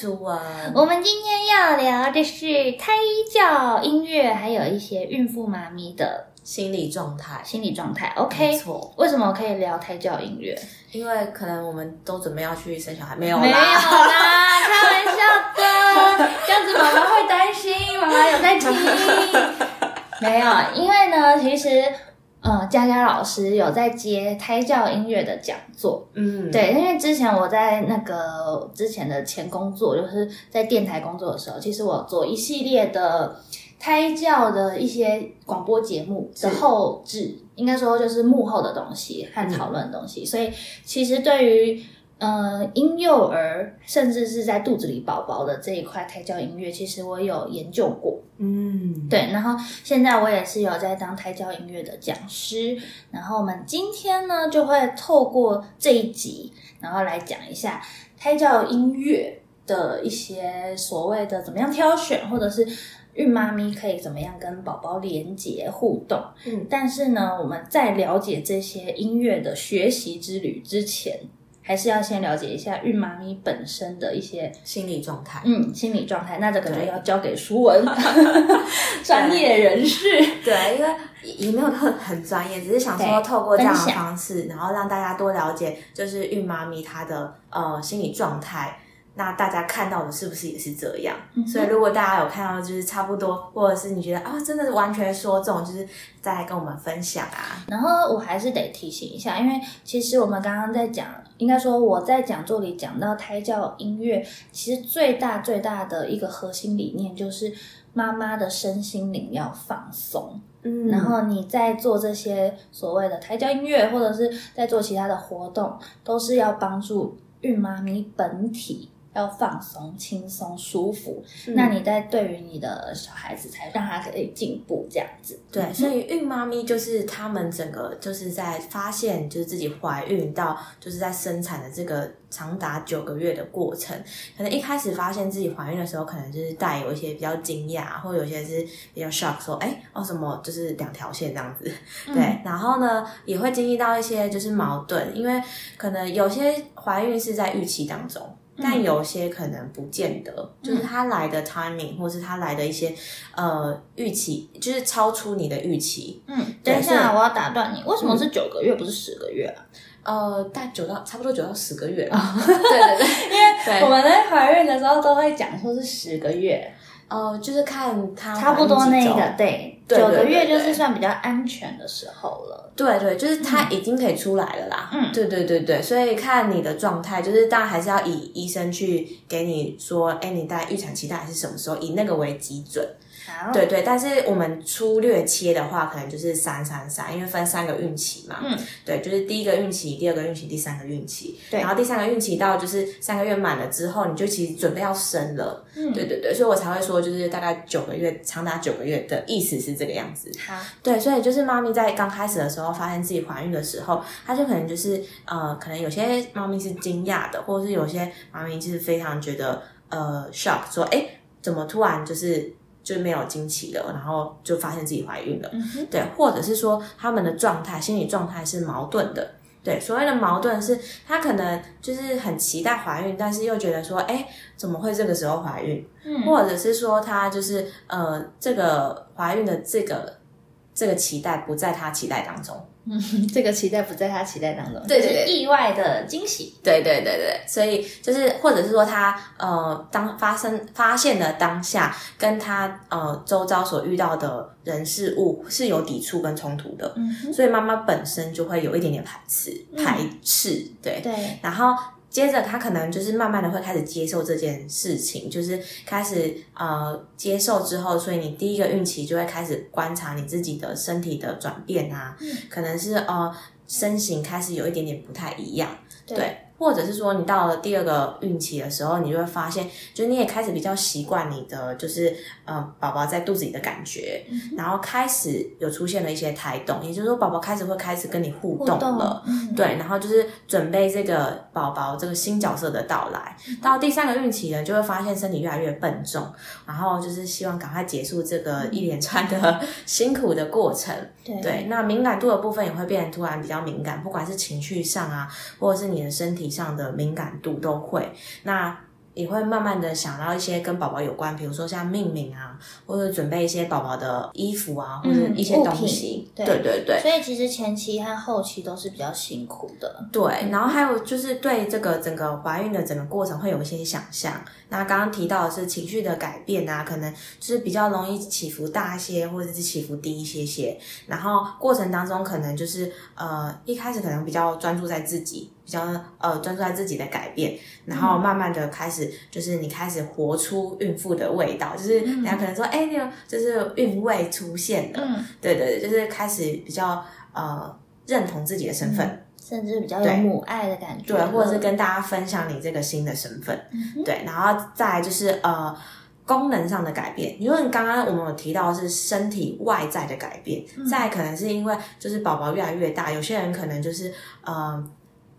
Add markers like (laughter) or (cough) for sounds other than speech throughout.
佳，我们今天要聊的是胎教音乐，还有一些孕妇妈咪的心理状态，心理状态。OK，没错。为什么可以聊胎教音乐？因为可能我们都准备要去生小孩，没有没有啦，(laughs) 开玩笑的，这样子妈妈会担心，妈妈有在听。(laughs) 没有，因为呢，其实。嗯，佳佳老师有在接胎教音乐的讲座，嗯，对，因为之前我在那个之前的前工作，就是在电台工作的时候，其实我做一系列的胎教的一些广播节目的后置，应该说就是幕后的东西和讨论的东西，所以其实对于。呃，婴幼儿甚至是在肚子里宝宝的这一块胎教音乐，其实我有研究过。嗯，对。然后现在我也是有在当胎教音乐的讲师。然后我们今天呢，就会透过这一集，然后来讲一下胎教音乐的一些所谓的怎么样挑选，或者是孕妈咪可以怎么样跟宝宝连接互动。嗯，但是呢，我们在了解这些音乐的学习之旅之前。还是要先了解一下孕妈咪本身的一些心理状态。嗯，心理状态，那这个就要交给舒文 (laughs) 专业人士。对，因为也没有很很专业，只是想说透过这样的方式，然后让大家多了解，就是孕妈咪她的呃心理状态。那大家看到的是不是也是这样？所以如果大家有看到，就是差不多，或者是你觉得啊，真的是完全说中，就是再来跟我们分享啊。然后我还是得提醒一下，因为其实我们刚刚在讲，应该说我在讲座里讲到胎教音乐，其实最大最大的一个核心理念就是妈妈的身心灵要放松。嗯，然后你在做这些所谓的胎教音乐，或者是在做其他的活动，都是要帮助孕妈咪本体。要放松、轻松、舒服，那你在对于你的小孩子才让他可以进步这样子。对，所以孕妈咪就是他们整个就是在发现就是自己怀孕到就是在生产的这个长达九个月的过程，可能一开始发现自己怀孕的时候，可能就是带有一些比较惊讶，或有些是比较 shock，说哎哦什么就是两条线这样子。对，然后呢也会经历到一些就是矛盾，因为可能有些怀孕是在预期当中。但有些可能不见得，就是他来的 timing，或是他来的一些呃预期，就是超出你的预期。嗯，等一下，我要打断你，为什么是九个月，不是十个月啊？呃，大九到差不多九到十个月了。(laughs) 对对 (laughs) 对，因为我们在怀孕的时候都会讲说是十个月。哦，就是看他差不多那个，对，九个月就是算比较安全的时候了。对对，就是他已经可以出来了啦。嗯，对对对对，所以看你的状态，就是当然还是要以医生去给你说，哎，你大概预产期大概是什么时候，以那个为基准。对对，但是我们粗略切的话，可能就是三三三，因为分三个孕期嘛。嗯，对，就是第一个孕期、第二个孕期、第三个孕期。对，然后第三个孕期到就是三个月满了之后，你就其实准备要生了。嗯，对对对，所以我才会说，就是大概九个月，长达九个月的意思是这个样子。好，对，所以就是妈咪在刚开始的时候发现自己怀孕的时候，她就可能就是呃，可能有些妈咪是惊讶的，或者是有些妈咪就是非常觉得呃 shock，说哎，怎么突然就是。就没有惊奇了，然后就发现自己怀孕了，对，或者是说他们的状态、心理状态是矛盾的，对，所谓的矛盾是，他可能就是很期待怀孕，但是又觉得说，哎，怎么会这个时候怀孕？或者是说他就是呃，这个怀孕的这个这个期待不在他期待当中。嗯，(laughs) 这个期待不在他期待当中，对对对，意外的惊喜，对对对。对，所以就是或者是说他呃，当发生发现的当下，跟他呃周遭所遇到的人事物是有抵触跟冲突的，嗯，所以妈妈本身就会有一点点排斥排斥，对。对，然后。接着，他可能就是慢慢的会开始接受这件事情，就是开始呃接受之后，所以你第一个孕期就会开始观察你自己的身体的转变啊，可能是呃身形开始有一点点不太一样，对。或者是说，你到了第二个孕期的时候，你就会发现，就你也开始比较习惯你的，就是呃，宝宝在肚子里的感觉，然后开始有出现了一些胎动，也就是说，宝宝开始会开始跟你互动了，对，然后就是准备这个宝宝这个新角色的到来。到第三个孕期呢，就会发现身体越来越笨重，然后就是希望赶快结束这个一连串的 (laughs) 辛苦的过程。对，那敏感度的部分也会变得突然比较敏感，不管是情绪上啊，或者是你的身体。体上的敏感度都会。那也会慢慢的想到一些跟宝宝有关，比如说像命名啊，或者准备一些宝宝的衣服啊，或者一些东西。对对对。所以其实前期和后期都是比较辛苦的。对，然后还有就是对这个整个怀孕的整个过程会有一些想象。那刚刚提到的是情绪的改变啊，可能就是比较容易起伏大一些，或者是起伏低一些些。然后过程当中可能就是呃一开始可能比较专注在自己。比较呃专注在自己的改变，然后慢慢的开始就是你开始活出孕妇的味道，就是人家可能说哎，你有就是孕味出现了，对对对，就是开始比较呃认同自己的身份，甚至比较有母爱的感觉，对，或者是跟大家分享你这个新的身份，对，然后再就是呃功能上的改变，因为刚刚我们有提到是身体外在的改变，再可能是因为就是宝宝越来越大，有些人可能就是呃。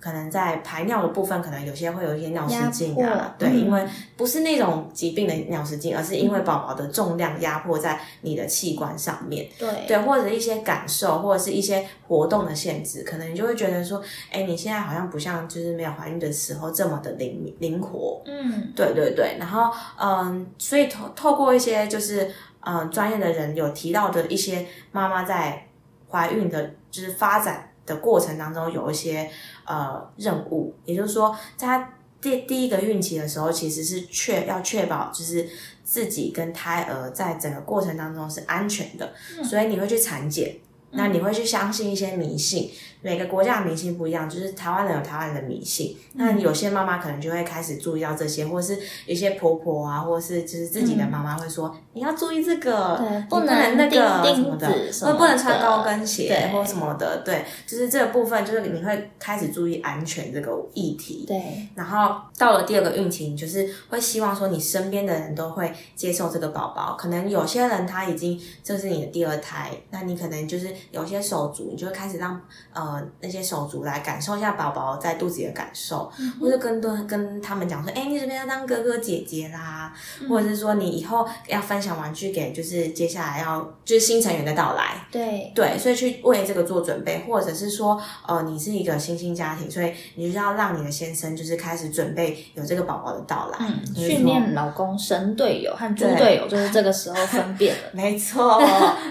可能在排尿的部分，可能有些会有一些尿失禁啊，对，因为不是那种疾病的尿失禁，而是因为宝宝的重量压迫在你的器官上面，对，对，或者一些感受，或者是一些活动的限制，可能你就会觉得说，哎，你现在好像不像就是没有怀孕的时候这么的灵灵活，嗯，对对对，然后嗯，所以透透过一些就是嗯专业的人有提到的一些妈妈在怀孕的就是发展。的过程当中有一些呃任务，也就是说，在第第一个孕期的时候，其实是确要确保就是自己跟胎儿在整个过程当中是安全的，所以你会去产检，那你会去相信一些迷信。每个国家的迷信不一样，就是台湾人有台湾人的迷信。那有些妈妈可能就会开始注意到这些，或者是有些婆婆啊，或者是就是自己的妈妈会说，你要注意这个，不能那个什么的，或不能穿高跟鞋或什么的。对，就是这个部分，就是你会开始注意安全这个议题。对，然后到了第二个孕期，你就是会希望说你身边的人都会接受这个宝宝。可能有些人他已经这是你的第二胎，那你可能就是有些手足，你就会开始让呃。那些手足来感受一下宝宝在肚子里的感受，或者跟多跟他们讲说，哎，你这边要当哥哥姐姐啦，或者是说你以后要分享玩具给，就是接下来要就是新成员的到来，对。对，所以去为这个做准备，或者是说，呃，你是一个新兴家庭，所以你就要让你的先生就是开始准备有这个宝宝的到来，训练老公神队友和猪队友，就是这个时候分辨了，(laughs) 没错，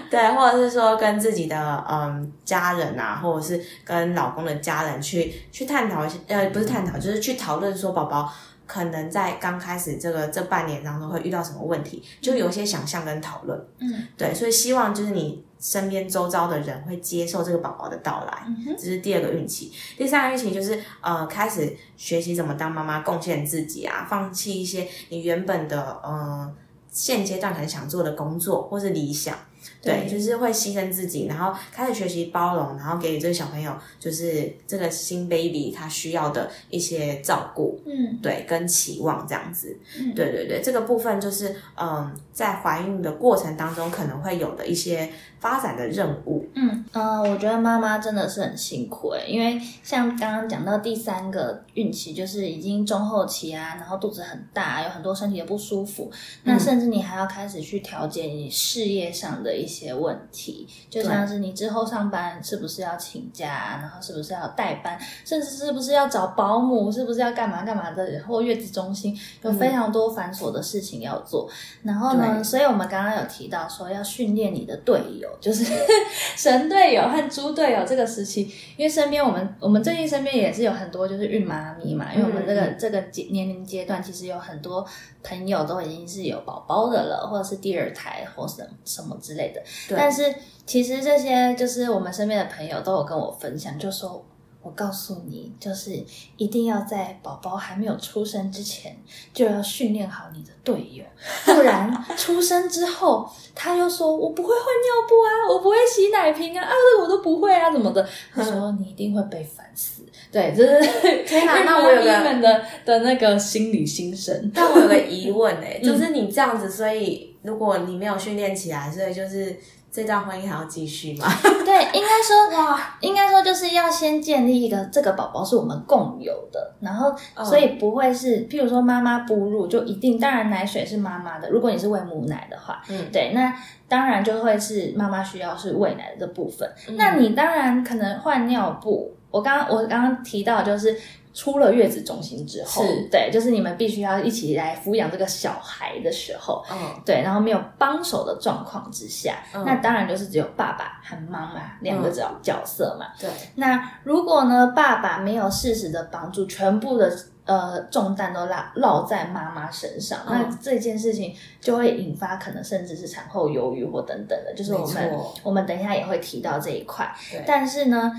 对，或者是说跟自己的嗯家人啊，或者是。跟老公的家人去去探讨一下，呃，不是探讨，就是去讨论说宝宝可能在刚开始这个这半年当中会遇到什么问题，就有一些想象跟讨论。嗯，对，所以希望就是你身边周遭的人会接受这个宝宝的到来。这是第二个运气，第三个运气就是呃开始学习怎么当妈妈，贡献自己啊，放弃一些你原本的呃现阶段可能想做的工作或是理想。对，就是会牺牲自己，然后开始学习包容，然后给予这个小朋友，就是这个新 baby 他需要的一些照顾，嗯，对，跟期望这样子，嗯，对对对，这个部分就是嗯，在怀孕的过程当中可能会有的一些发展的任务，嗯嗯，我觉得妈妈真的是很辛苦诶，因为像刚刚讲到第三个孕期，就是已经中后期啊，然后肚子很大，有很多身体的不舒服，那甚至你还要开始去调节你事业上的。的一些问题，就像是你之后上班是不是要请假，然后是不是要代班，甚至是不是要找保姆，是不是要干嘛干嘛的，或月子中心有非常多繁琐的事情要做。然后呢，所以我们刚刚有提到说要训练你的队友，就是 (laughs) 神队友和猪队友这个时期，因为身边我们我们最近身边也是有很多就是孕妈咪嘛，因为我们这个这个阶年龄阶段其实有很多朋友都已经是有宝宝的了，或者是第二胎或什什么之类。类的，但是其实这些就是我们身边的朋友都有跟我分享，就说我告诉你，就是一定要在宝宝还没有出生之前就要训练好你的队友，(laughs) 不然出生之后他又说我不会换尿布啊，我不会洗奶瓶啊，啊，这我都不会啊，怎么的？他说你一定会被烦死。对，就是 (laughs) 天哪！那我有个们的的那个心理心声。但我有个疑问哎，(laughs) 就是你这样子，所以。如果你没有训练起来，所以就是这段婚姻还要继续吗？(laughs) 对，应该说哇，应该说就是要先建立一个这个宝宝是我们共有的，然后所以不会是，譬如说妈妈哺乳就一定，当然奶水是妈妈的，如果你是喂母奶的话，嗯，对，那当然就会是妈妈需要是喂奶的部分。那你当然可能换尿布，我刚刚我刚刚提到就是。出了月子中心之后是，对，就是你们必须要一起来抚养这个小孩的时候，嗯对，然后没有帮手的状况之下，嗯那当然就是只有爸爸和妈妈两个角角色嘛。对，那如果呢，爸爸没有适时的帮助，全部的呃重担都落落在妈妈身上，嗯那这件事情就会引发可能甚至是产后忧郁或等等的，就是我没们我们等一下也会提到这一块。但是呢。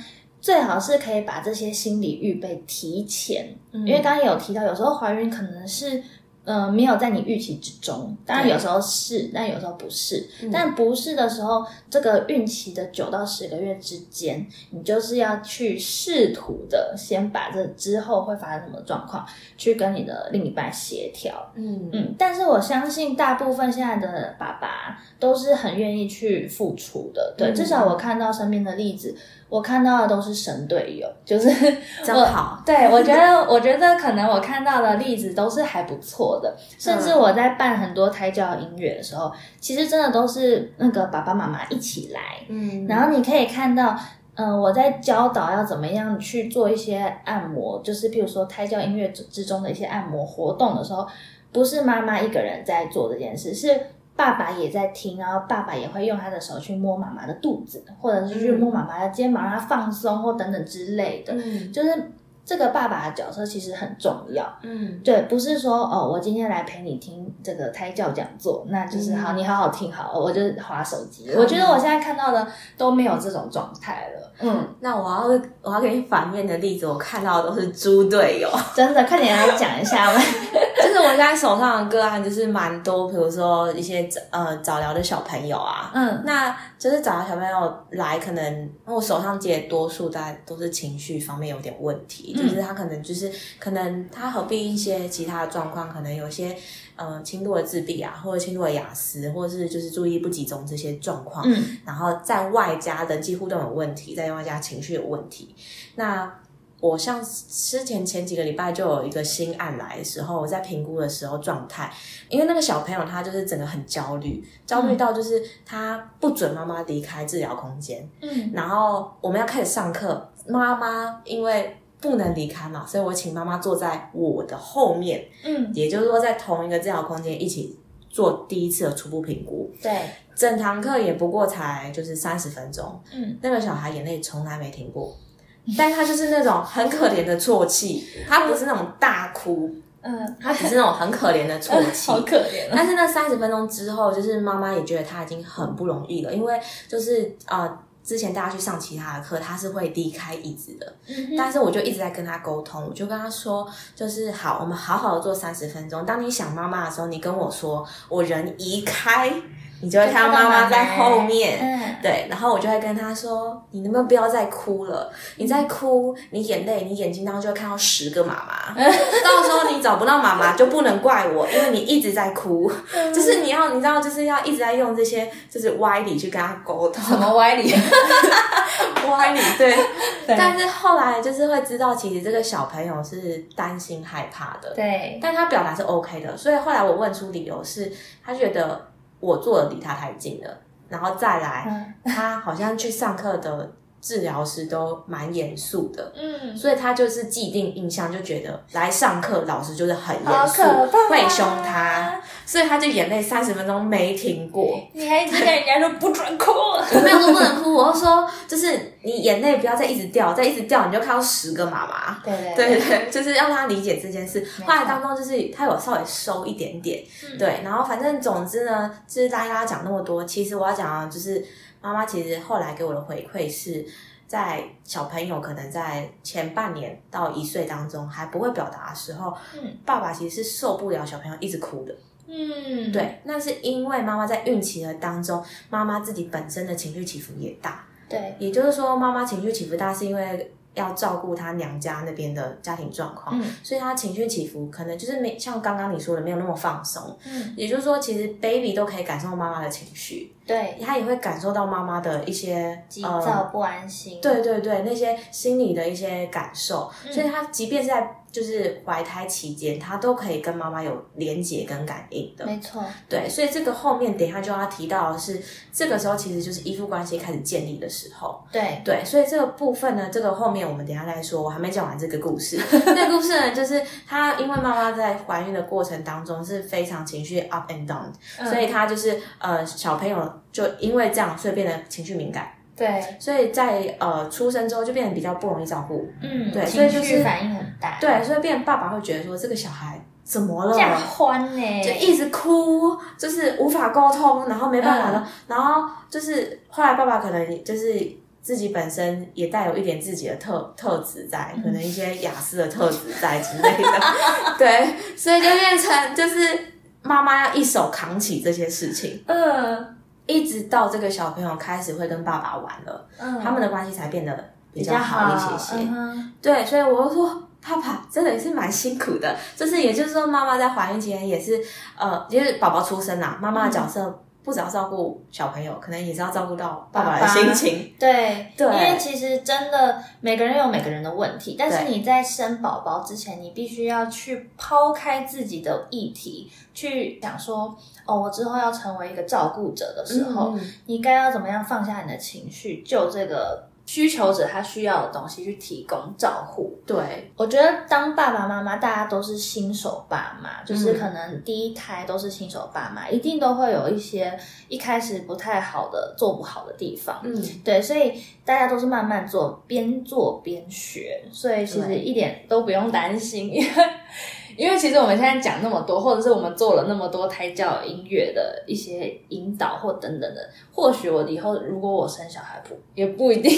最好是可以把这些心理预备提前，嗯。因为刚刚也有提到，有时候怀孕可能是呃没有在你预期之中，当然有时候是，但有时候不是。嗯。但不是的时候，这个孕期的九到十个月之间，你就是要去试图的先把这之后会发生什么状况，去跟你的另一半协调。嗯。嗯，但是我相信大部分现在的爸爸都是很愿意去付出的，对，嗯。至少我看到身边的例子，我看到的都是神队友，就是真我好对，我觉得，我觉得可能我看到的例子都是还不错的，甚至我在办很多胎教音乐的时候，其实真的都是那个爸爸妈妈一起来，嗯。然后你可以看到，嗯、我在教导要怎么样去做一些按摩，就是譬如说胎教音乐之之中的一些按摩活动的时候，不是妈妈一个人在做这件事，是爸爸也在听，然后爸爸也会用他的手去摸妈妈的肚子，或者是去摸妈妈的肩膀，让她放松或等等之类的，嗯就是这个爸爸的角色其实很重要。嗯对，不是说哦，我今天来陪你听这个胎教讲座，那就是嗯好，你好好听好，我就划手机。我觉得我现在看到的都没有这种状态了。嗯，那我要我要给你反面的例子，我看到的都是猪队友。真的，快点来讲一下我现在手上的个案，就是蛮多，比如说一些呃早疗的小朋友啊，嗯。那就是早疗小朋友来，可能我手上接的多数大概都是情绪方面有点问题，嗯。就是他可能就是可能他合并一些其他的状况，可能有些呃轻度的自闭啊，或者轻度的雅思，或者是就是注意力不集中这些状况，嗯。然后在外加人际互动有问题，在外加情绪有问题。那我像之前前几个礼拜就有一个新案来的时候，我在评估的时候状态，因为那个小朋友他就是整个很焦虑，焦虑到就是他不准妈妈离开治疗空间，嗯。然后我们要开始上课，妈妈因为不能离开嘛，所以我请妈妈坐在我的后面，嗯，也就是说在同一个治疗空间一起做第一次的初步评估。对，整堂课也不过才就是三十分钟，嗯。那个小孩眼泪从来没停过，(laughs) 但他就是那种很可怜的啜泣，他不是那种大哭，嗯，他只是那种很可怜的啜泣。(laughs) 好可怜啊。但是那三十分钟之后，就是妈妈也觉得他已经很不容易了，因为就是呃，之前大家去上其他的课，他是会离开椅子的，嗯但是我就一直在跟他沟通，我就跟他说，就是好，我们好好的做三十分钟。当你想妈妈的时候，你跟我说，我人移开，你就会看到妈妈在后面。嗯对，然后我就会跟他说：“你能不能不要再哭了？你再哭，你眼泪，你眼睛当中就会看到十个妈妈。(laughs) 到时候你找不到妈妈，就不能怪我，因为你一直在哭。(laughs) 就是你要，你知道，就是要一直在用这些就是歪理去跟他沟通。什么歪理？(laughs) 歪理？对。对但是后来就是会知道，其实这个小朋友是担心害怕的。对，但他表达是 OK 的，所以后来我问出理由是，他觉得我坐的离他太近了，然后再来，嗯。他好像去上课的治疗师都蛮严肃的，嗯，所以他就是既定印象就觉得来上课老师就是很好严肃会凶他，所以他就眼泪三十分钟没停过。你还一直跟人家说不准哭。我没有说不能哭，我是说就是你眼泪不要再一直掉，再一直掉你就看到十个妈妈。对对对对，就是让他理解这件事。错后来当中就是他有稍微收一点点，嗯对，然后反正总之呢，就是大家讲那么多，其实我要讲的就是妈妈其实后来给我的回馈是。在小朋友可能在前半年到一岁当中还不会表达的时候，嗯爸爸其实是受不了小朋友一直哭的。嗯，对，那是因为妈妈在孕期的当中，妈妈自己本身的情绪起伏也大，对，也就是说，妈妈情绪起伏大是因为要照顾她娘家那边的家庭状况，嗯所以她情绪起伏可能就是没像刚刚你说的没有那么放松。嗯也就是说，其实 baby 都可以感受妈妈的情绪，对，他也会感受到妈妈的一些急呃躁不安心。对对对，那些心理的一些感受，嗯所以他即便是在就是怀胎期间，他都可以跟妈妈有连结跟感应的。没错，对，所以这个后面等一下就要提到的是，这个时候其实就是依附关系开始建立的时候。对，对，所以这个部分呢，这个后面我们等一下再说。我还没讲完这个故事。(laughs) 这个故事呢，就是她因为妈妈在怀孕的过程当中是非常情绪 up and down，、所以她就是呃小朋友就因为这样，所以变得情绪敏感，对，所以在呃出生之后就变得比较不容易照顾。嗯，对所以就是反应很大，，对，所以变成爸爸会觉得说这个小孩怎么了？架欢呢，就一直哭，就是无法沟通，然后没办法了，然后就是后来爸爸可能就是自己本身也带有一点自己的特特质在，可能一些雅思的特质在之类的，(laughs) 对，所以就变成就是妈妈要一手扛起这些事情，嗯一直到这个小朋友开始会跟爸爸玩了，嗯，他们的关系才变得比比较好一些些。嗯对，所以我就说，爸爸真的也是蛮辛苦的。就是也就是说，妈妈在怀孕期间也是，呃，就是宝宝出生啦，妈妈的角色不只要照顾小朋友，可能也是要照顾到爸爸的心情。对，对。因为其实真的每个人有每个人的问题，但是你在生宝宝之前，你必须要去抛开自己的议题，去想说，哦，我之后要成为一个照顾者的时候，嗯。你该要怎么样放下你的情绪，就这个需求者他需要的东西去提供照护。对，我觉得当爸爸妈妈，大家都是新手爸妈，就是嗯可能第一胎都是新手爸妈，一定都会有一些一开始不太好的、做不好的地方。嗯，对，所以大家都是慢慢做，边做边学，所以其实一点都不用担心，因为因为其实我们现在讲那么多，或者是我们做了那么多胎教音乐的一些引导或等等的，或许我以后如果我生小孩不也不一定。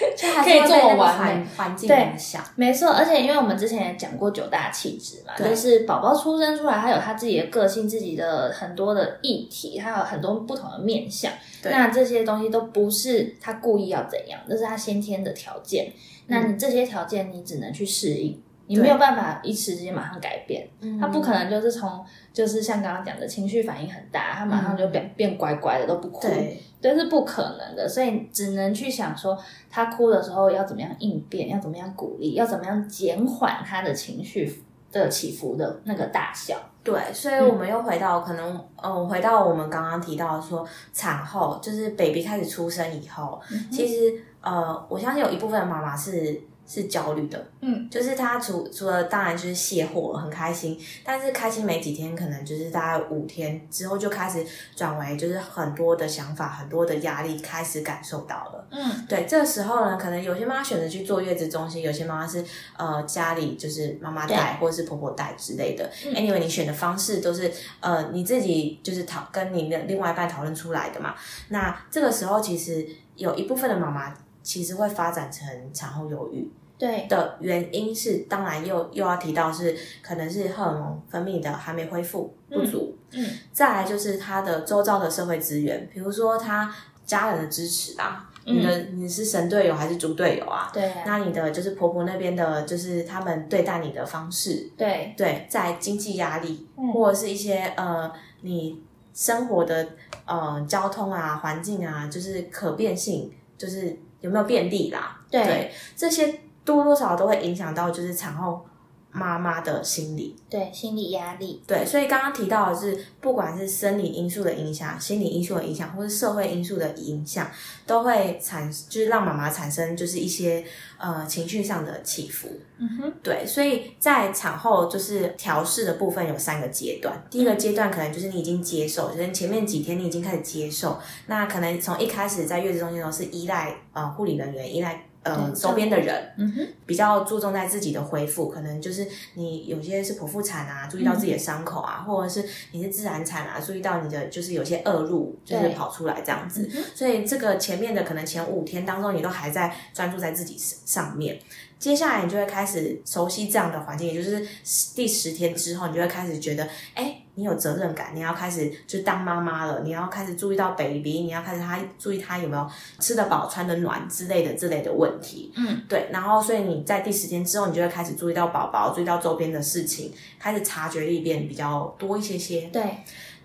(laughs) 就还可以这么是会被那个完美环境对影响。没错，而且因为我们之前也讲过九大气质嘛，就是宝宝出生出来，他有他自己的个性、自己的很多的议题，还有很多不同的面相。那这些东西都不是他故意要怎样，那是他先天的条件。那你这些条件，你只能去适应，你对没有办法一时之间马上改变。嗯他不可能就是从就是像刚刚讲的情绪反应很大，他马上就变、变乖乖的都不哭。对，这是不可能的，所以只能去想说，他哭的时候要怎么样应变，要怎么样鼓励，要怎么样减缓他的情绪的起伏的那个大小。对，所以我们又回到可能，嗯，回到我们刚刚提到的说，产后就是 baby 开始出生以后，其实呃，我相信有一部分的妈妈是是焦虑的，嗯，就是他除除了当然就是卸货很开心，但是开心没几天，可能就是大概五天之后就开始转为就是很多的想法、很多的压力开始感受到了。嗯，对，这个时候呢，可能有些妈妈选择去坐月子中心，有些妈妈是呃家里就是妈妈带或者是婆婆带之类的。嗯 anyway，你选的方式都是呃你自己就是讨跟你的另外一半讨论出来的嘛。那这个时候其实有一部分的妈妈其实会发展成产后忧郁对，的原因是，当然又又要提到是可能是荷尔蒙分泌的还没恢复不足，嗯，再来就是他的周遭的社会资源，比如说他家人的支持啊。你的你是神队友还是猪队友啊？对啊，那你的就是婆婆那边的，就是他们对待你的方式，对，对，在经济压力、嗯。或者是一些呃你生活的呃交通啊、环境啊，就是可变性，就是有没有便利啦？对这些多多少少都会影响到就是产后妈妈的心理。对，心理压力，对，所以刚刚提到的是，不管是生理因素的影响、心理因素的影响，或是社会因素的影响，都会产，就是让妈妈产生就是一些呃情绪上的起伏。嗯哼，对，所以在产后就是调试的部分有三个阶段。第一个阶段可能就是你已经接受，就是前面几天你已经开始接受，那可能从一开始在月子中心的时候是依赖呃护理人员，依赖呃对周边的人，嗯哼，比较注重在自己的恢复，可能就是你有些是剖腹产啊，注意到自己的伤口啊，或者是你是自然产啊，注意到你的就是有些恶露就是跑出来这样子嗯。所以这个前面的可能前五天当中，你都还在专注在自己上面。接下来你就会开始熟悉这样的环境，也就是第十天之后，你就会开始觉得，哎，你有责任感，你要开始就当妈妈了，你要开始注意到 baby，你要开始他注意他有没有吃得饱、穿得暖之类的之类的问题。嗯，对，然后所以你在第十天之后，你就会开始注意到宝宝，注意到周边的事情，开始察觉力变比较多一些些。对，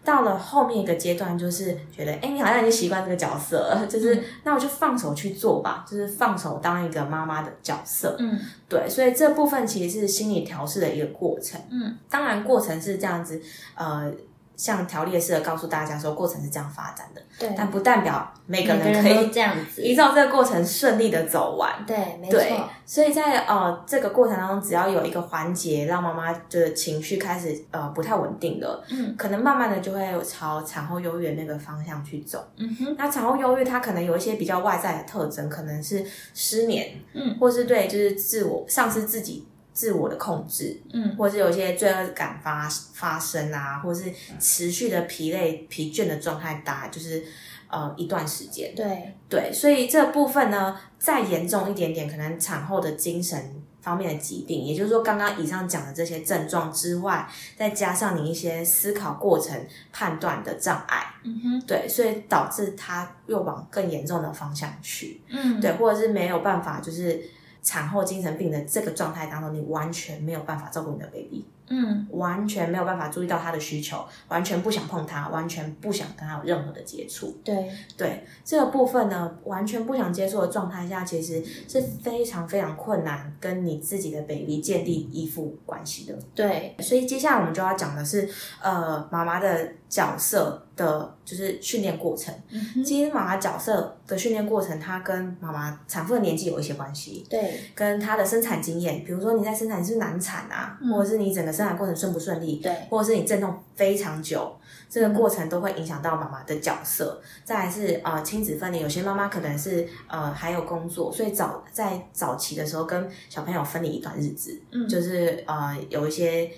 到了后面一个阶段，就是觉得，哎，你好像已经习惯这个角色了，就是那我就放手去做吧，就是放手当一个妈妈的角色。嗯对，所以这部分其实是心理调试的一个过程。嗯，当然过程是这样子，呃，像条列式的告诉大家说，过程是这样发展的，对，但不代表每个人可以这样子，依照这个过程顺利的走完。对，没对错，，所以在呃这个过程当中，只要有一个环节让妈妈的情绪开始呃不太稳定了，嗯可能慢慢的就会朝产后忧郁的那个方向去走。嗯哼，那产后忧郁它可能有一些比较外在的特征，可能是失眠，嗯，或是对就是自我丧失自己自我的控制，嗯。或是有一些罪恶感发发生啊，或是持续的疲累疲倦的状态大，就是呃一段时间。对，对，所以这部分呢，再严重一点点，可能产后的精神方面的疾病，也就是说，刚刚以上讲的这些症状之外，再加上你一些思考过程、判断的障碍，嗯哼，对，所以导致他又往更严重的方向去，嗯，对，或者是没有办法，就是产后精神病的这个状态当中，你完全没有办法照顾你的 baby。嗯完全没有办法注意到他的需求，完全不想碰他，完全不想跟他有任何的接触。对，对这个部分呢，完全不想接触的状态下，其实是非常非常困难跟你自己的 baby 建立依附关系的。对，所以接下来我们就要讲的是，呃，妈妈的角色的，就是训练过程。嗯哼，其实妈妈角色的训练过程，它跟妈妈产妇的年纪有一些关系。对，跟她的生产经验，比如说你在生产是难产啊，嗯或者是你整个生产过程顺不顺利，对，或者是你阵痛非常久，这个过程都会影响到妈妈的角色。再来是呃亲子分离，有些妈妈可能是呃还有工作，所以早在早期的时候跟小朋友分离一段日子，嗯，就是呃有一些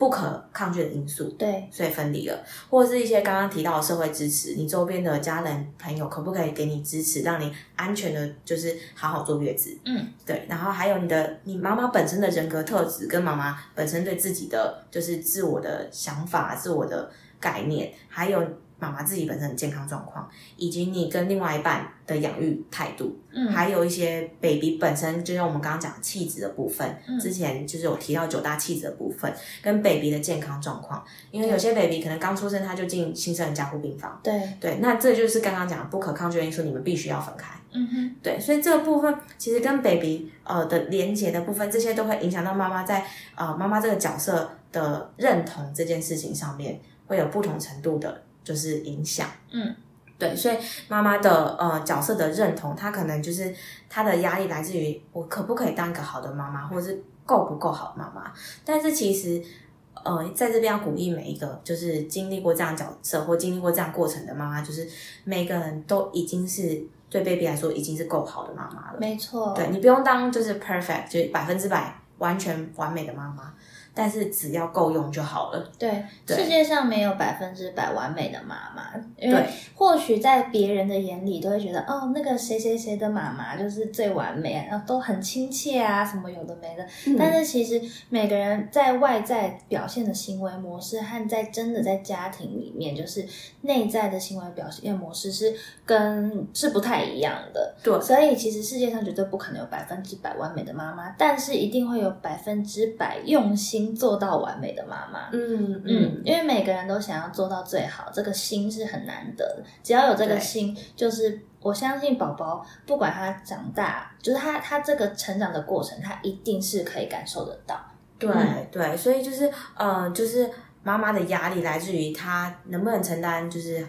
不可抗拒的因素。对，所以分离了，或者是一些刚刚提到的社会支持，你周边的家人朋友可不可以给你支持，让你安全的，就是好好坐月子？嗯，对。然后还有你的你妈妈本身的人格特质，跟妈妈本身对自己的就是自我的想法、自我的概念，还有妈妈自己本身的健康状况，以及你跟另外一半的养育态度，嗯，还有一些 baby 本身，就像我们刚刚讲的气质的部分，嗯。之前就是有提到九大气质的部分，跟 baby 的健康状况，因为有些 baby 可能刚出生他就进新生儿加护病房，对，对，那这就是刚刚讲的不可抗拒的因素，你们必须要分开。嗯哼，对，所以这个部分其实跟 baby 呃的连接的部分，这些都会影响到妈妈在呃妈妈这个角色的认同这件事情上面，会有不同程度的，就是影响。嗯，对，所以妈妈的呃角色的认同，她可能就是她的压力来自于我可不可以当一个好的妈妈，或者是够不够好的妈妈。但是其实呃，在这边要鼓励每一个就是经历过这样角色或经历过这样过程的妈妈，就是每个人都已经是对 baby 来说已经是够好的妈妈了。没错，对你不用当就是 perfect，就是百分之百完全完美的妈妈，但是只要够用就好了。对，对世界上没有百分之百完美的妈妈，因为对或许在别人的眼里都会觉得，哦，那个谁谁谁的妈妈就是最完美，然后都很亲切啊，什么有的没的。嗯但是其实每个人在外在表现的行为模式和在真的在家庭里面，就是内在的行为表现模式是跟是不太一样的。对所以其实世界上绝对不可能有百分之百完美的妈妈，但是一定会有百分之百用心做到完美的妈妈。嗯嗯，因为每个人都想要做到最好，这个心是很难得的。只要有这个心，就是我相信宝宝不管他长大，就是他他这个成长的过程，他一定是可以感受得到。对、嗯对，所以就是呃，就是妈妈的压力来自于她能不能承担，就是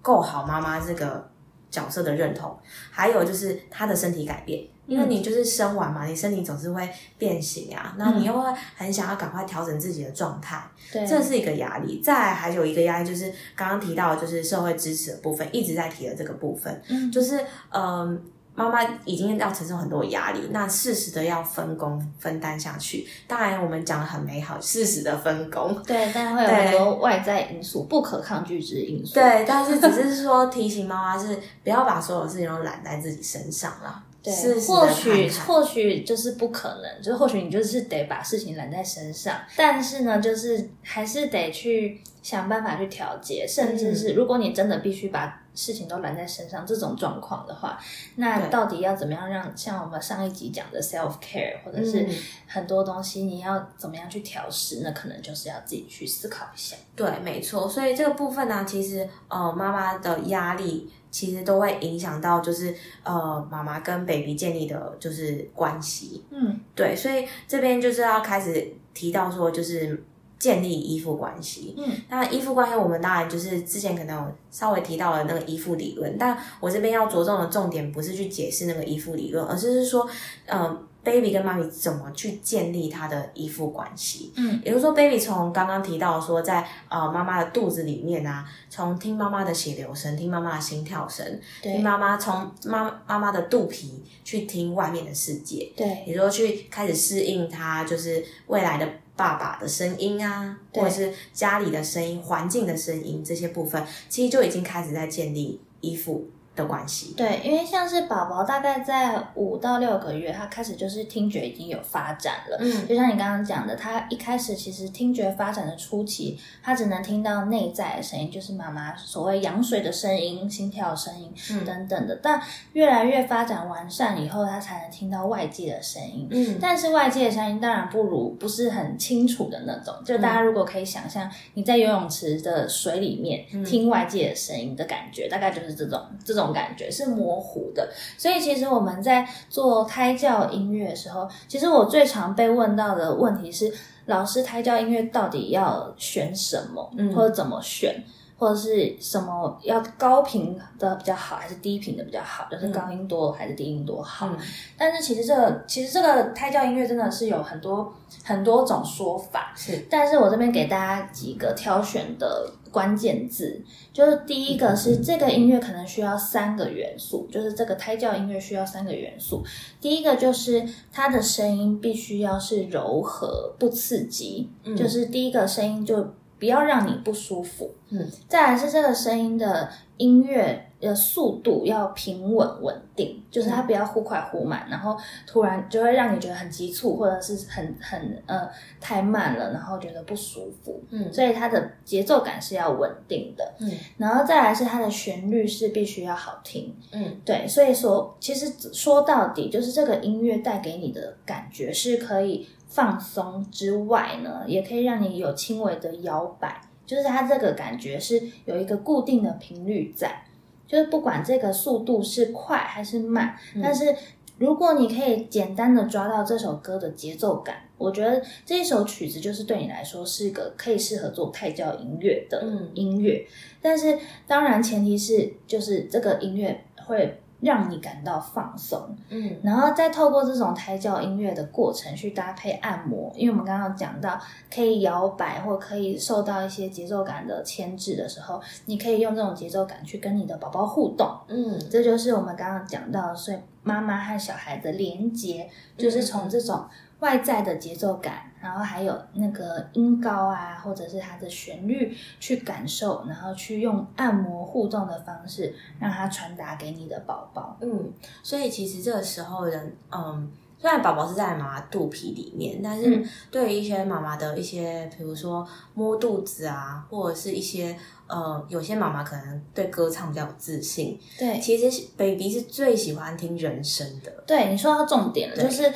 够好妈妈这个角色的认同，还有就是她的身体改变。因为你就是生完嘛，你身体总是会变形啊，那你又会很想要赶快调整自己的状态，对，这是一个压力。再来还有一个压力，就是刚刚提到的就是社会支持的部分，一直在提的这个部分，嗯，就是嗯，妈妈已经要承受很多压力，那适时的要分工分担下去。当然，我们讲的很美好，适时的分工。对，但会有很多外在因素、不可抗拒之因素。对，但是只是说提醒妈妈是不要把所有事情都揽在自己身上啦。对，或许或许就是不可能，就是或许你就是得把事情揽在身上，但是呢，就是还是得去想办法去调节，甚至是如果你真的必须把事情都揽在身上，这种状况的话，那到底要怎么样让像我们上一集讲的 self care，或者是很多东西你要怎么样去调试，那可能就是要自己去思考一下。对，没错。所以这个部分呢，其实呃，妈妈的压力其实都会影响到，就是呃，妈妈跟 baby 建立的就是关系。嗯，对。所以这边就是要开始提到说，就是建立依附关系。嗯，那依附关系，我们当然就是之前可能有稍微提到了那个依附理论，但我这边要着重的重点不是去解释那个依附理论，而是是说，嗯。baby 跟妈咪怎么去建立他的依附关系？嗯，也就是说，baby 从刚刚提到说，在呃妈妈的肚子里面啊，从听妈妈的血流声，听妈妈的心跳声，听妈妈从妈妈妈的肚皮去听外面的世界，对，也说去开始适应他就是未来的爸爸的声音啊，或者是家里的声音、环境的声音这些部分，其实就已经开始在建立依附。的关系，对，因为像是宝宝大概在五到六个月，他开始就是听觉已经有发展了。嗯，就像你刚刚讲的，他一开始其实听觉发展的初期，他只能听到内在的声音，就是妈妈所谓羊水的声音、心跳声音等等的。但越来越发展完善以后，他才能听到外界的声音。嗯，但是外界的声音当然不如不是很清楚的那种。就大家如果可以想象你在游泳池的水里面听外界的声音的感觉，大概就是这种这种。感觉是模糊的，所以其实我们在做胎教音乐的时候，其实我最常被问到的问题是：老师，胎教音乐到底要选什么，或者怎么选？或者是什么要高频的比较好，还是低频的比较好？就是高音多还是低音多好？但是其实这个其实这个胎教音乐真的是有很多很多种说法。是，但是我这边给大家几个挑选的关键字，就是第一个是这个音乐可能需要三个元素，就是这个胎教音乐需要三个元素。第一个就是它的声音必须要是柔和不刺激，就是第一个声音就。不要让你不舒服。嗯，再来是这个声音的音乐的速度要平稳稳定，就是它不要忽快忽慢，然后突然就会让你觉得很急促，或者是很很呃太慢了，然后觉得不舒服。嗯，所以它的节奏感是要稳定的。嗯，然后再来是它的旋律是必须要好听。嗯，对，所以说其实说到底就是这个音乐带给你的感觉是可以。放松之外呢，也可以让你有轻微的摇摆，就是它这个感觉是有一个固定的频率在，就是不管这个速度是快还是慢，但是如果你可以简单的抓到这首歌的节奏感，我觉得这一首曲子就是对你来说是一个可以适合做胎教音乐的音乐，但是当然前提是就是这个音乐会。让你感到放松，嗯，然后再透过这种胎教音乐的过程去搭配按摩，因为我们刚刚讲到可以摇摆或可以受到一些节奏感的牵制的时候，你可以用这种节奏感去跟你的宝宝互动，嗯，这就是我们刚刚讲到，所以妈妈和小孩的连接就是从这种。外在的节奏感，然后还有那个音高啊，或者是它的旋律去感受，然后去用按摩互动的方式，让它传达给你的宝宝。嗯，所以其实这个时候人，嗯，虽然宝宝是在妈妈肚皮里面，但是对于一些妈妈的一些，比如说摸肚子啊，或者是一些呃，有些妈妈可能对歌唱比较有自信。对，其实 baby 是最喜欢听人声的。对，你说到重点了，就是。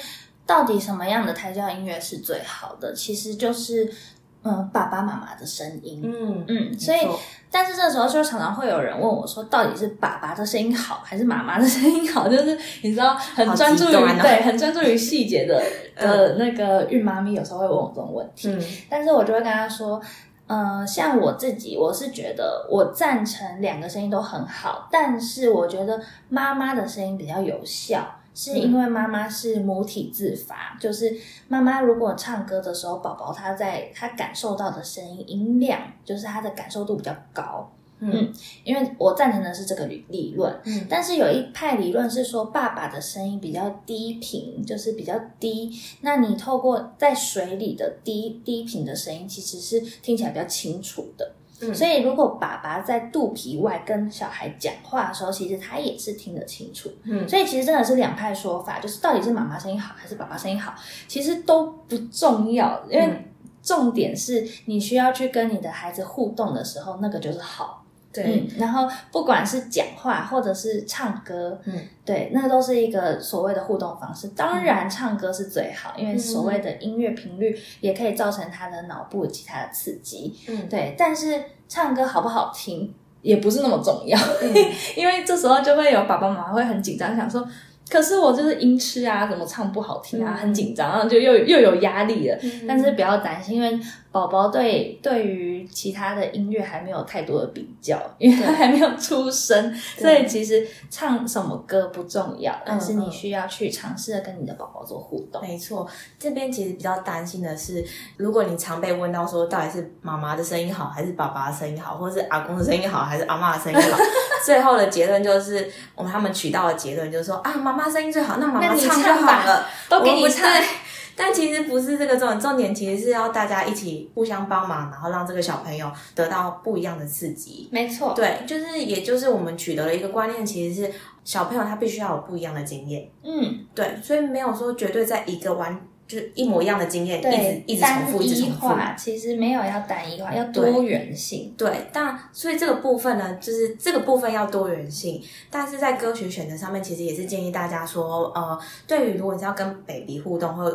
到底什么样的胎教音乐是最好的？其实就是，嗯，爸爸妈妈的声音。嗯嗯，所以，但是这时候就常常会有人问我说，到底是爸爸的声音好，还是妈妈的声音好？(laughs) 就是你知道，很专注于对，很专注于细节的 (laughs) 的那个孕妈咪，有时候会问我这种问题。嗯，但是我就会跟他说，嗯，像我自己，我是觉得我赞成两个声音都很好，但是我觉得妈妈的声音比较有效。是因为妈妈是母体自发，就是妈妈如果唱歌的时候，宝宝他在他感受到的声音音量，就是他的感受度比较高。嗯，因为我赞成的是这个理理论。嗯，但是有一派理论是说，爸爸的声音比较低频，就是比较低。那你透过在水里的低低频的声音，其实是听起来比较清楚的。所以，如果爸爸在肚皮外跟小孩讲话的时候，其实他也是听得清楚。嗯，所以其实真的是两派说法，就是到底是妈妈声音好还是爸爸声音好，其实都不重要，因为重点是你需要去跟你的孩子互动的时候，那个就是好。对，嗯，然后不管是讲话或者是唱歌，嗯，对，那都是一个所谓的互动方式。当然，唱歌是最好，因为所谓的音乐频率也可以造成他的脑部其他的刺激。嗯，对，但是唱歌好不好听也不是那么重要，嗯 (laughs) 因为这时候就会有爸爸妈妈会很紧张，想说。可是我就是音痴啊，怎么唱不好听啊，嗯很紧张，然后就又又有压力了。嗯但是不要担心，因为宝宝对对于其他的音乐还没有太多的比较，因为他还没有出生，所以其实唱什么歌不重要，但是你需要去尝试的跟你的宝宝做互动。没错，这边其实比较担心的是，如果你常被问到说到底是妈妈的声音好，还是爸爸的声音好，或者是阿公的声音好，还是阿妈的声音好，最后的结论就是，我们他们取到的结论就是说啊，妈妈声音最好，那妈妈唱就好了，都给你唱对但其实不是这个重点，重点其实是要大家一起互相帮忙，然后让这个小朋友得到不一样的刺激。没错，对，就是也就是我们取得了一个观念，其实是小朋友他必须要有不一样的经验。嗯，对，所以没有说绝对在一个完就是一模一样的经验，一直，一直重复，单一一直重复。其实没有要单一化，要多元性。对，但所以这个部分呢，就是这个部分要多元性，但是在歌曲选择上面，其实也是建议大家说，呃，对于如果你是要跟 baby 互动或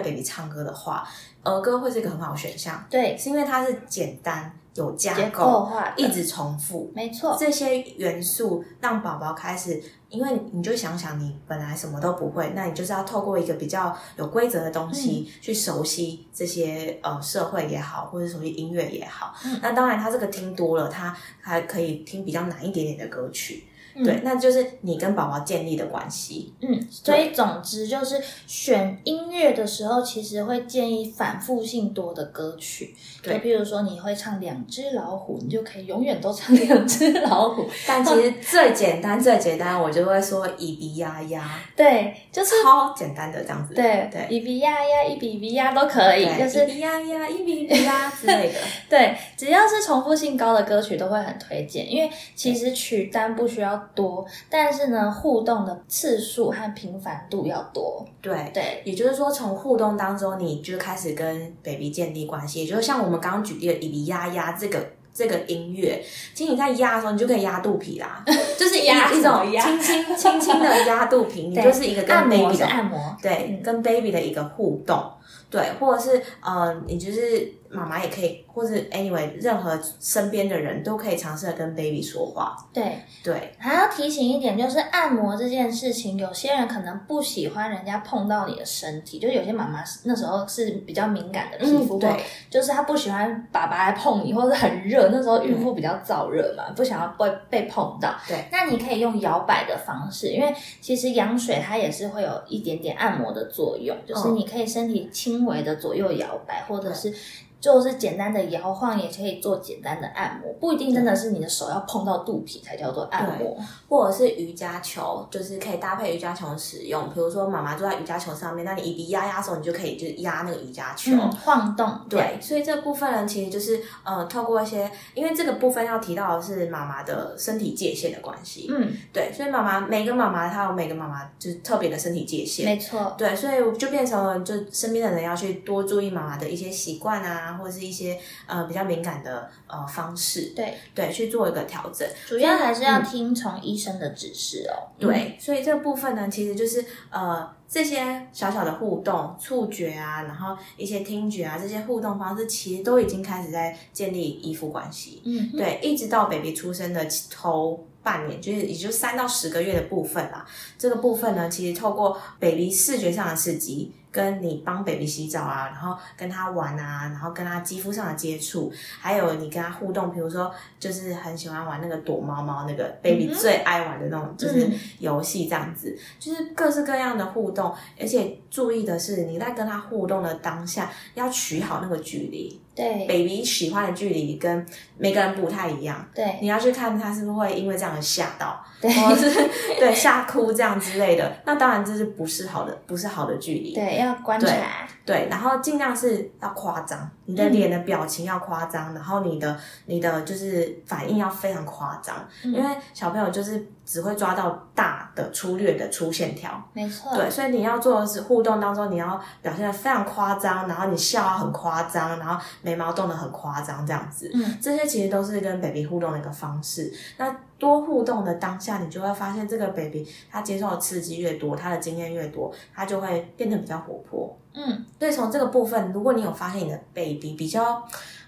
对 baby 唱歌的话，儿歌会是一个很好的选项，对，是因为它是简单有架结构一直重复，没错，这些元素让宝宝开始，因为你就想想，你本来什么都不会，那你就是要透过一个比较有规则的东西、去熟悉这些呃社会也好，或者熟悉音乐也好。嗯那当然，他这个听多了，他还可以听比较难一点点的歌曲。嗯对，那就是你跟宝宝建立的关系。嗯，所以总之就是选音乐的时候，其实会建议反复性多的歌曲。就对譬如说，你会唱两只老虎，你就可以永远都唱两只老虎。(laughs) 但其实最简单、最简单，我就会说咿比呀呀，对，就是超简单的这样子。对对咿比呀呀，一比比呀都可以，就是咿比呀呀，一比比呀之类的。对，只要是重复性高的歌曲都会很推荐，因为其实曲单不需要多，但是呢，互动的次数和频繁度要多。对，对，也就是说，从互动当中，你就开始跟 baby 建立关系。也就是像我们刚刚举例的“咿咿呀呀”这个这个音乐，其实你在压的时候，你就可以压肚皮啦，(laughs) 就是一压一种轻轻轻轻的压肚皮，(laughs) 你就是一个跟按摩 baby 是的按摩，对，嗯跟 baby 的一个互动，对，或者是呃，你就是妈妈也可以，或是 anyway，任何身边的人都可以尝试的跟 baby 说话，对。对，还要提醒一点，就是按摩这件事情，有些人可能不喜欢人家碰到你的身体，就有些妈妈那时候是比较敏感的皮肤，或嗯对，就是她不喜欢爸爸来碰你，或者很热，那时候孕妇比较燥热嘛，不想要被被碰到。对，那你可以用摇摆的方式，因为其实羊水它也是会有一点点按摩的作用，就是嗯你可以身体轻微的左右摇摆，或者是。就是简单的摇晃，也可以做简单的按摩，不一定真的是你的手要碰到肚皮才叫做按摩。或者是瑜伽球，就是可以搭配瑜伽球使用。比如说妈妈坐在瑜伽球上面，那你一鼻压压手，你就可以就是压那个瑜伽球。嗯，晃动，对，所以这部分呢，其实就是呃，透过一些，因为这个部分要提到的是妈妈的身体界限的关系。嗯，对，所以妈妈每个妈妈她有每个妈妈就是特别的身体界限。没错，对，所以就变成了，就身边的人要去多注意妈妈的一些习惯啊，或者是一些呃比较敏感的呃方式，对，对，去做一个调整。主要还是要听从医生的指示哦。对，所以这个部分呢，其实就是呃这些小小的互动、触觉啊，然后一些听觉啊，这些互动方式，其实都已经开始在建立依附关系。嗯，嗯，对，一直到 baby 出生的头半年，就是也就三到十个月的部分啦。这个部分呢，其实透过 baby 视觉上的刺激，跟你帮 baby 洗澡啊，然后跟他玩啊，然后跟他肌肤上的接触，还有你跟他互动，比如说就是很喜欢玩那个躲猫猫，那个 baby 最爱玩的那种就是嗯。游戏这样子，就是各式各样的互动，而且注意的是你在跟他互动的当下要取好那个距离对，baby 喜欢的距离跟每个人不太一样。对你要去看他是不是会因为这样而吓到，对或者是对吓哭这样之类的。那当然这是不是好的，不是好的距离。对，要观察。对，然后尽量是要夸张，你的脸的表情要夸张，然后你的你的就是反应要非常夸张，因为小朋友就是只会抓到大的粗略的粗线条。没错，对，所以你要做的是互动当中，你要表现的非常夸张，然后你笑要很夸张，然后眉毛动的很夸张，这样子。嗯，这些其实都是跟 baby 互动的一个方式。那多互动的当下，你就会发现这个 baby 他接受的刺激越多，他的经验越多，他就会变得比较活泼。嗯，所以从这个部分，如果你有发现你的 baby 比较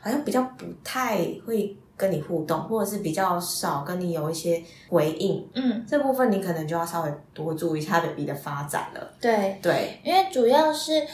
好像比较不太会跟你互动，或者是比较少跟你有一些回应，嗯，这部分你可能就要稍微多注意一下 baby 的发展了。对，对，因为主要是，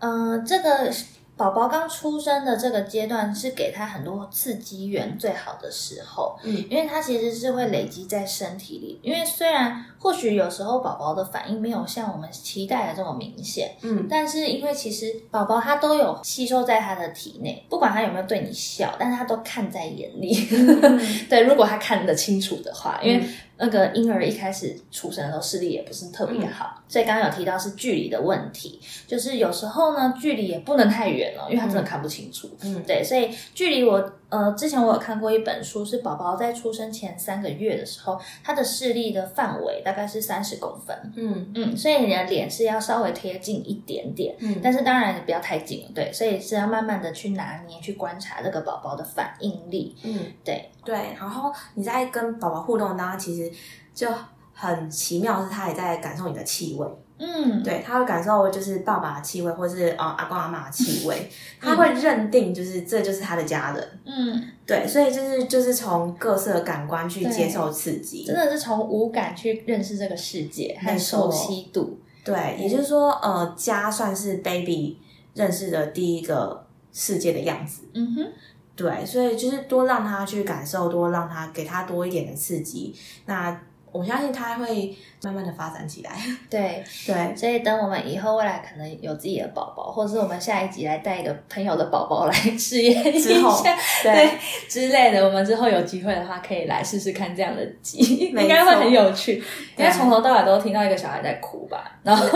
嗯、这个宝宝刚出生的这个阶段是给他很多刺激源最好的时候，嗯因为他其实是会累积在身体里。因为虽然或许有时候宝宝的反应没有像我们期待的这么明显，嗯但是因为其实宝宝他都有吸收在他的体内，不管他有没有对你笑，但是他都看在眼里。(laughs) 对，如果他看得清楚的话，因为那个婴儿一开始出生的时候视力也不是特别好，所以刚刚有提到是距离的问题，就是有时候呢距离也不能太远了，因为他真的看不清楚。嗯对，所以距离我呃之前我有看过一本书，是宝宝在出生前三个月的时候，他的视力的范围大概是三十公分。嗯嗯，所以你的脸是要稍微贴近一点点，嗯但是当然不要太近了，对，所以是要慢慢的去拿捏、去观察这个宝宝的反应力，嗯，对，对。然后你在跟宝宝互动当中，其实就很奇妙，是他也在感受你的气味。嗯，对，他会感受就是爸爸的气味，或是呃阿公阿妈的气味，(laughs) 他会认定就是这就是他的家人。嗯，对，所以就是就是从各色感官去接受刺激真。的是从五感去认识这个世界和没错熟悉度，对，也就是说，呃，家算是 baby 认识的第一个世界的样子。嗯哼，对，所以就是多让他去感受，多让他给他多一点的刺激。那我相信他会慢慢的发展起来。(laughs) 对，对，所以等我们以后未来可能有自己的宝宝，或者是我们下一集来带一个朋友的宝宝来 (laughs) 试验一下，对对之类的，我们之后有机会的话，可以来试试看这样的集，没应该会很有趣。因对为从头到尾都听到一个小孩在哭吧，然后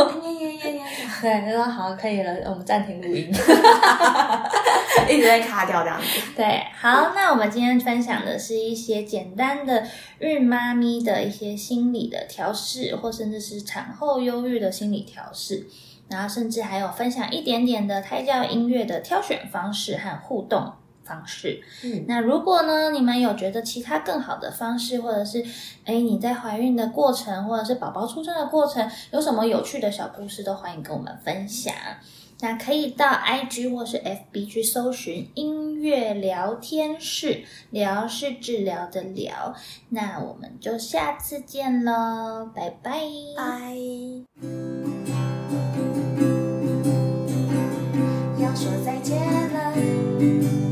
对，就说好可以了，我们暂停录音。(laughs) (laughs) 一直在卡掉这样子。对，好，那我们今天分享的是一些简单的孕妈咪的一些心理的调试，或甚至是产后忧郁的心理调试，然后甚至还有分享一点点的胎教音乐的挑选方式和互动。方式，嗯那如果呢，你们有觉得其他更好的方式，或者是哎你在怀孕的过程，或者是宝宝出生的过程，有什么有趣的小故事，都欢迎跟我们分享。那可以到 IG 或是 FB 去搜寻音乐聊天室，聊是治疗的聊。那我们就下次见喽，拜拜。拜。要说再见了。